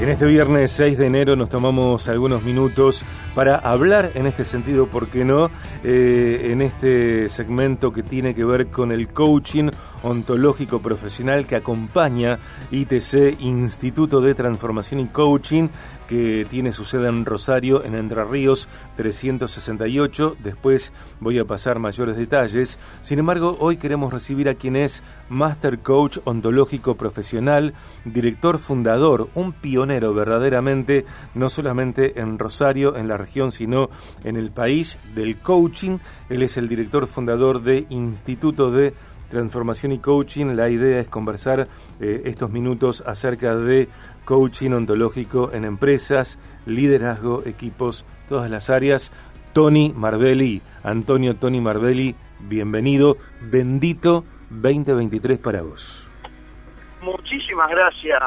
En este viernes 6 de enero nos tomamos algunos minutos para hablar en este sentido, ¿por qué no? Eh, en este segmento que tiene que ver con el coaching ontológico profesional que acompaña ITC, Instituto de Transformación y Coaching, que tiene su sede en Rosario, en Entre Ríos 368. Después voy a pasar mayores detalles. Sin embargo, hoy queremos recibir a quien es Master Coach Ontológico Profesional, director fundador, un pionero verdaderamente, no solamente en Rosario, en la región, sino en el país del coaching. Él es el director fundador de Instituto de Transformación y Coaching. La idea es conversar eh, estos minutos acerca de coaching ontológico en empresas, liderazgo, equipos, todas las áreas. Tony Marbelli, Antonio Tony Marbelli, bienvenido, bendito 2023 para vos. Muchísimas gracias,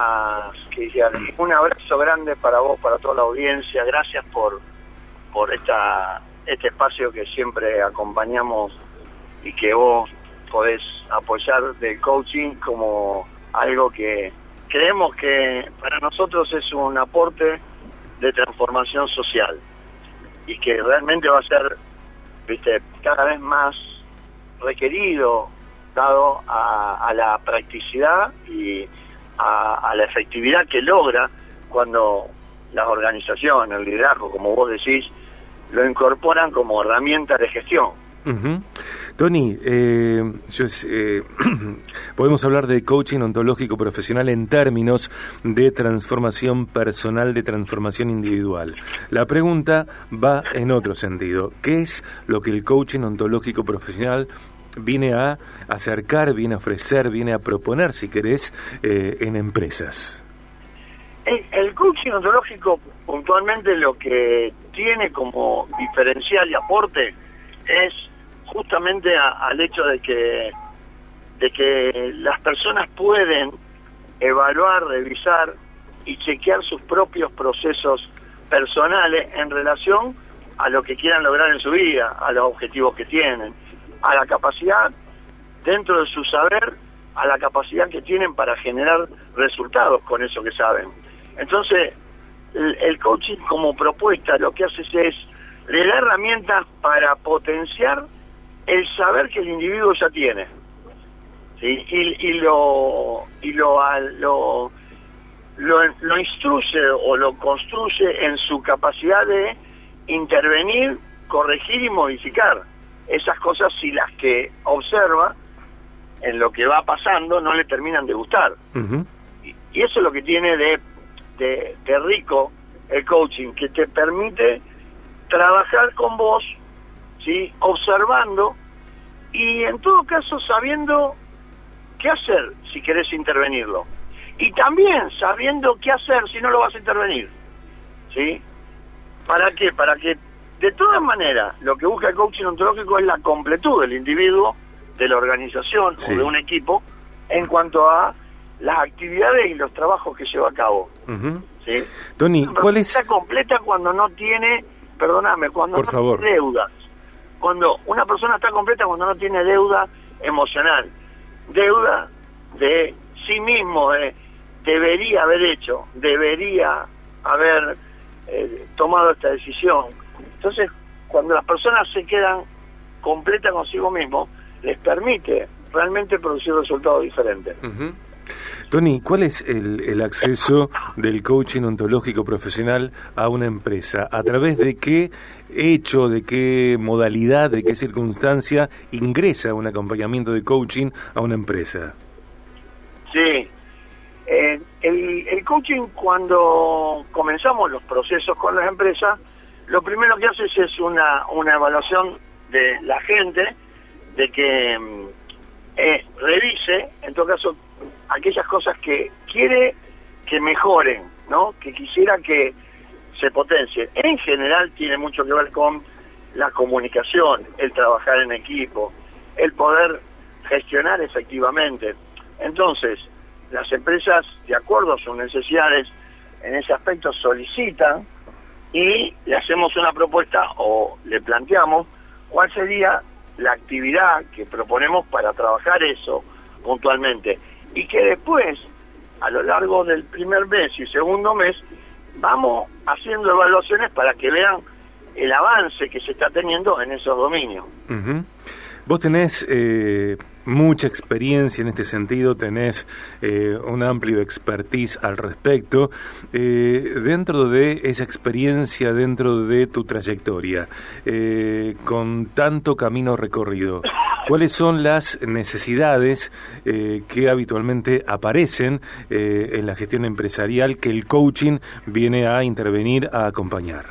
Cristian. Un abrazo grande para vos, para toda la audiencia. Gracias por, por esta, este espacio que siempre acompañamos y que vos podés apoyar del coaching como algo que creemos que para nosotros es un aporte de transformación social y que realmente va a ser viste cada vez más requerido dado a, la practicidad y a, a, la efectividad que logra cuando las organizaciones, el liderazgo, como vos decís, lo incorporan como herramienta de gestión. Tony, eh, eh, podemos hablar de coaching ontológico profesional en términos de transformación personal, de transformación individual. La pregunta va en otro sentido. ¿Qué es lo que el coaching ontológico profesional viene a acercar, viene a ofrecer, viene a proponer, si querés, eh, en empresas? El coaching ontológico puntualmente lo que tiene como diferencial y aporte es justamente al hecho de que de que las personas pueden evaluar, revisar y chequear sus propios procesos personales en relación a lo que quieran lograr en su vida, a los objetivos que tienen, a la capacidad dentro de su saber, a la capacidad que tienen para generar resultados con eso que saben. Entonces, el, el coaching como propuesta lo que hace es le da herramientas para potenciar el saber que el individuo ya tiene. ¿sí? Y, y, lo, y lo, lo, lo, instruye o lo construye en su capacidad de intervenir, corregir y modificar esas cosas si las que observa en lo que va pasando no le terminan de gustar. y, y, eso es lo que tiene de, de, de rico el coaching, que te permite trabajar con vos ¿sí? observando y en todo caso sabiendo qué hacer si querés intervenirlo. Y también sabiendo qué hacer si no lo vas a intervenir. ¿Sí? ¿Para qué? Para que de todas maneras lo que busca el coaching ontológico es la completud del individuo, de la organización o de un equipo en cuanto a las actividades y los trabajos que lleva a cabo. ¿Sí? Tony, ¿cuál es? Está completa cuando no tiene, perdóname, cuando no tiene deudas cuando una persona está completa cuando no tiene deuda emocional, deuda de sí mismo, de debería haber hecho, debería haber eh, tomado esta decisión. Entonces, cuando las personas se quedan completas consigo mismo, les permite realmente producir resultados diferentes. Tony, ¿cuál es el, acceso del coaching ontológico profesional a una empresa? ¿A través de qué hecho, de qué modalidad, de qué circunstancia ingresa un acompañamiento de coaching a una empresa? Sí. Eh, el, coaching, cuando comenzamos los procesos con las empresas, lo primero que haces es una, una evaluación de la gente, de que mm, eh, revise, en todo caso, mejoren, ¿no? Que quisiera que se potencie. En general tiene mucho que ver con la comunicación, el trabajar en equipo, el poder gestionar efectivamente. Entonces, las empresas, de acuerdo a sus necesidades, en ese aspecto solicitan y le hacemos una propuesta o le planteamos cuál sería la actividad que proponemos para trabajar eso puntualmente y que después a lo largo del primer mes y segundo mes, vamos haciendo evaluaciones para que vean el avance que se está teniendo en esos dominios. Vos tenés eh, mucha experiencia en este sentido, tenés eh, un amplio expertise al respecto. Eh, dentro de esa experiencia, dentro de tu trayectoria, con tanto camino recorrido, ¿cuáles son las necesidades que habitualmente aparecen en la gestión empresarial que el coaching viene a intervenir, a acompañar?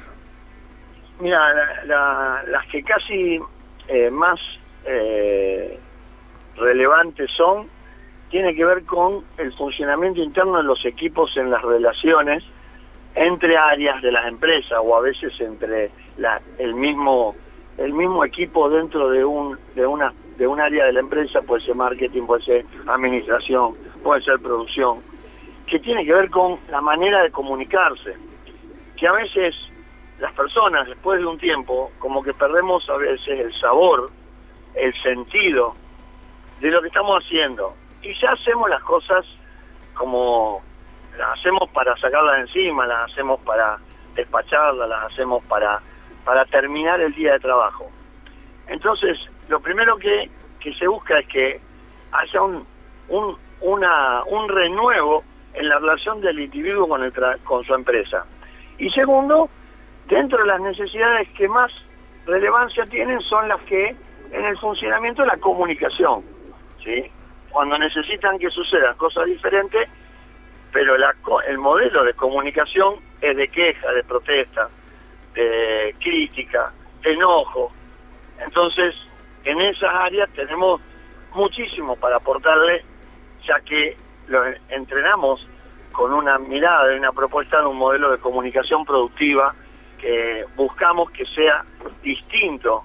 Mira, las que casi más eh, relevantes son, tiene que ver con el funcionamiento interno de los equipos en las relaciones entre áreas de las empresas o a veces entre la, el mismo el mismo equipo dentro de un de una de un área de la empresa puede ser marketing puede ser administración puede ser producción que tiene que ver con la manera de comunicarse que a veces las personas después de un tiempo como que perdemos a veces el sabor el sentido de lo que estamos haciendo. Y ya hacemos las cosas como las hacemos para sacarlas encima, las hacemos para despacharlas, las hacemos para, para terminar el día de trabajo. Entonces, lo primero que, que se busca es que haya un, un, una, un renuevo en la relación del individuo con, el con su empresa. Y segundo, dentro de las necesidades que más relevancia tienen son las que en el funcionamiento de la comunicación, ¿sí? Cuando necesitan que sucedan cosas diferentes, pero la, el modelo de comunicación es de queja, de protesta, de crítica, de enojo. Entonces, en esas áreas tenemos muchísimo para aportarle, ya que lo entrenamos con una mirada y una propuesta de un modelo de comunicación productiva que buscamos que sea distinto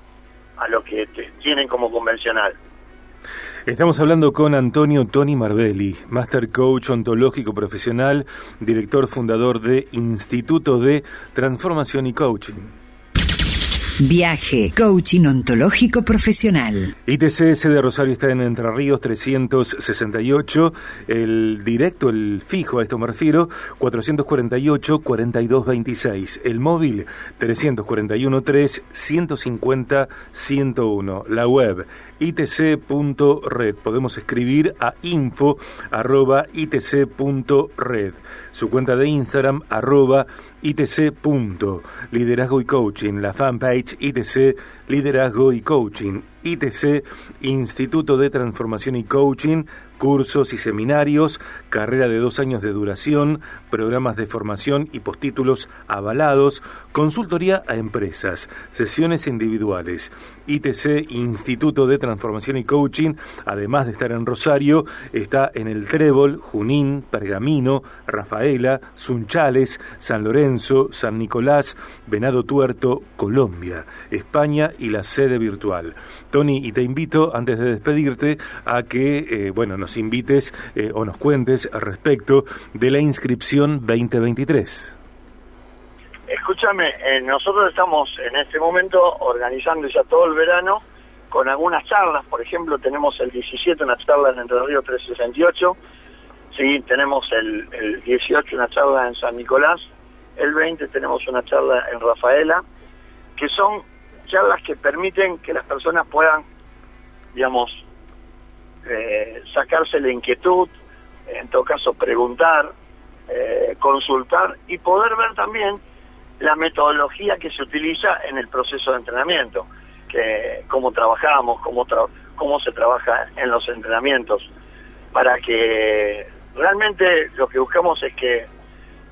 a lo que tienen como convencional. Estamos hablando con Antonio Tony Marbelli, Master Coach Ontológico Profesional, director fundador de Instituto de Transformación y Coaching. Viaje, coaching ontológico profesional. ITCS de Rosario está en Entre Ríos 368, el directo, el fijo, a esto me refiero, 448-4226, el móvil 341-3-150-101, la web itc.red, podemos escribir a info arroba itc.red, su cuenta de Instagram arroba ITC. Liderazgo y Coaching, la fanpage ITC Liderazgo y Coaching, ITC Instituto de Transformación y Coaching, cursos y seminarios, carrera de dos años de duración, programas de formación y postítulos avalados, consultoría a empresas, sesiones individuales. ITC, Instituto de Transformación y Coaching, además de estar en Rosario, está en el Trébol, Junín, Pergamino, Rafaela, Sunchales, San Lorenzo, San Nicolás, Venado Tuerto, Colombia, España y la sede virtual. Tony, y te invito, antes de despedirte, a que, eh, bueno, nos invites eh, o nos cuentes respecto de la inscripción 2023. Escúchame, eh, nosotros estamos en este momento organizando ya todo el verano con algunas charlas, por ejemplo, tenemos el 17 una charla en Entre Ríos 368, sí, tenemos el, el 18 una charla en San Nicolás, el 20 tenemos una charla en Rafaela, que son charlas que permiten que las personas puedan, digamos, eh, sacarse la inquietud, en todo caso preguntar, eh, consultar y poder ver también la metodología que se utiliza en el proceso de entrenamiento, que cómo trabajamos, cómo, cómo se trabaja en los entrenamientos, para que realmente lo que buscamos es que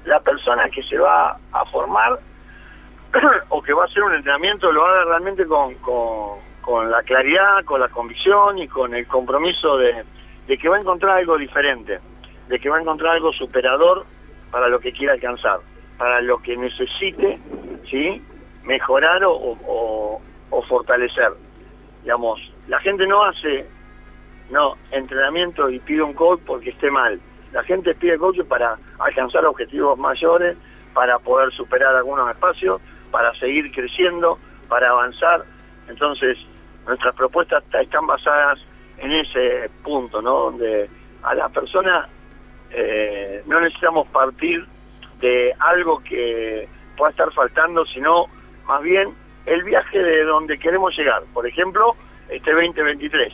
la persona que se va a formar o que va a hacer un entrenamiento lo haga realmente con, la claridad, con la convicción y con el compromiso de, que va a encontrar algo diferente, de que va a encontrar algo superador para lo que quiera alcanzar, para lo que necesite, ¿sí? Mejorar o, o, fortalecer. Digamos, la gente no hace no entrenamiento y pide un coach porque esté mal. La gente pide coach para alcanzar objetivos mayores, para poder superar algunos espacios, para seguir creciendo, para avanzar. Entonces, nuestras propuestas están basadas en ese punto, ¿no? Donde a la persona eh, no necesitamos partir de algo que pueda estar faltando, sino más bien el viaje de donde queremos llegar. Por ejemplo, este 2023,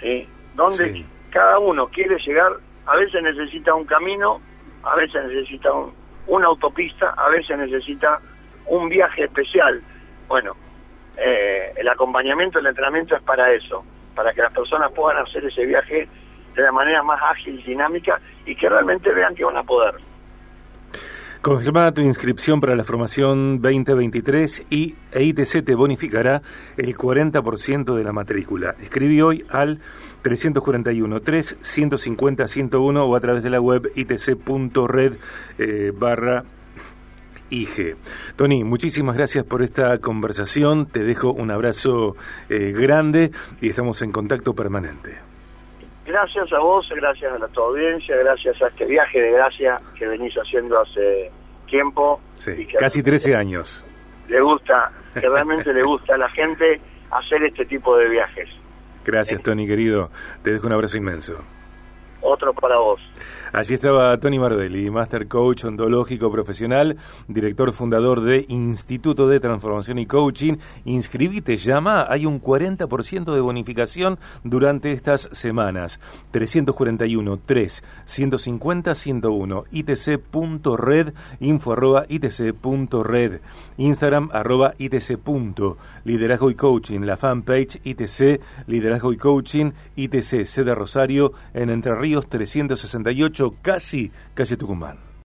¿sí? Donde cada uno quiere llegar, a veces necesita un camino, a veces necesita una autopista, a veces necesita un viaje especial. Bueno, eh, el acompañamiento, el entrenamiento es para eso, para que las personas puedan hacer ese viaje de la manera más ágil, dinámica y que realmente vean que van a poder. Confirmada tu inscripción para la formación 2023 y EITC te bonificará el 40% de la matrícula. Escribí hoy al 341 3 150 101 o a través de la web itc.red eh, barra IG. Tony, muchísimas gracias por esta conversación. Te dejo un abrazo eh, grande y estamos en contacto permanente. Gracias a vos, gracias a la tu audiencia, gracias a este viaje de gracia que venís haciendo hace tiempo. Sí, casi 13 años. Le gusta, que realmente le gusta a la gente hacer este tipo de viajes. Gracias, Tony, querido. Te dejo un abrazo inmenso. Otro para vos. Allí estaba Tony Mardelli, Master Coach Ontológico Profesional, director fundador de Instituto de Transformación y Coaching. Inscribite, llama, hay un 40% de bonificación durante estas semanas. 341 3 150 101 itc.red info arroba itc.red Instagram arroba itc. Liderazgo y Coaching, la fanpage ITC Liderazgo y Coaching ITC Sede Rosario en Entre Ríos 368 casi calle Tucumán.